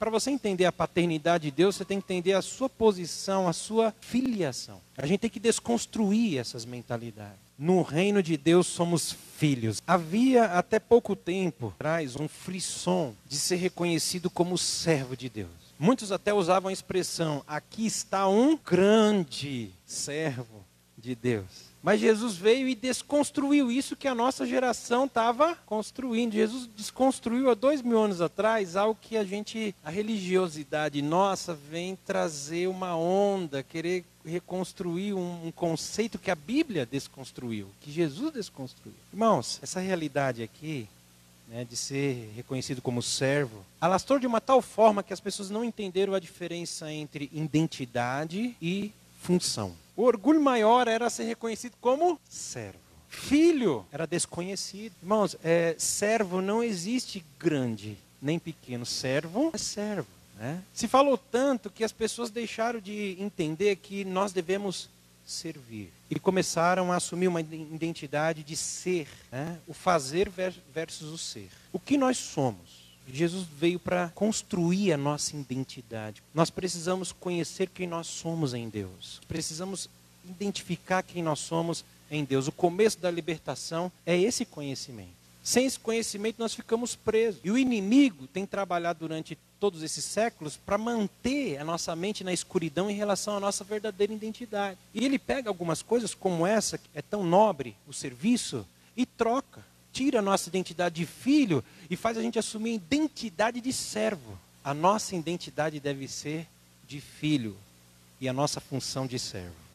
Para você entender a paternidade de Deus, você tem que entender a sua posição, a sua filiação. A gente tem que desconstruir essas mentalidades. No reino de Deus somos filhos. Havia até pouco tempo atrás um frisson de ser reconhecido como servo de Deus. Muitos até usavam a expressão: aqui está um grande servo de Deus. Mas Jesus veio e desconstruiu isso que a nossa geração estava construindo. Jesus desconstruiu há dois mil anos atrás algo que a gente, a religiosidade nossa, vem trazer uma onda, querer reconstruir um, um conceito que a Bíblia desconstruiu, que Jesus desconstruiu. Irmãos, essa realidade aqui, né, de ser reconhecido como servo, alastrou de uma tal forma que as pessoas não entenderam a diferença entre identidade e função. O orgulho maior era ser reconhecido como servo. Filho era desconhecido. Irmãos, é, servo não existe grande nem pequeno. Servo é servo. Né? Se falou tanto que as pessoas deixaram de entender que nós devemos servir. E começaram a assumir uma identidade de ser, né? o fazer versus o ser. O que nós somos? Jesus veio para construir a nossa identidade. Nós precisamos conhecer quem nós somos em Deus. Precisamos identificar quem nós somos em Deus. O começo da libertação é esse conhecimento. Sem esse conhecimento, nós ficamos presos. E o inimigo tem trabalhado durante todos esses séculos para manter a nossa mente na escuridão em relação à nossa verdadeira identidade. E ele pega algumas coisas como essa, que é tão nobre, o serviço, e troca tira a nossa identidade de filho e faz a gente assumir a identidade de servo. A nossa identidade deve ser de filho e a nossa função de servo.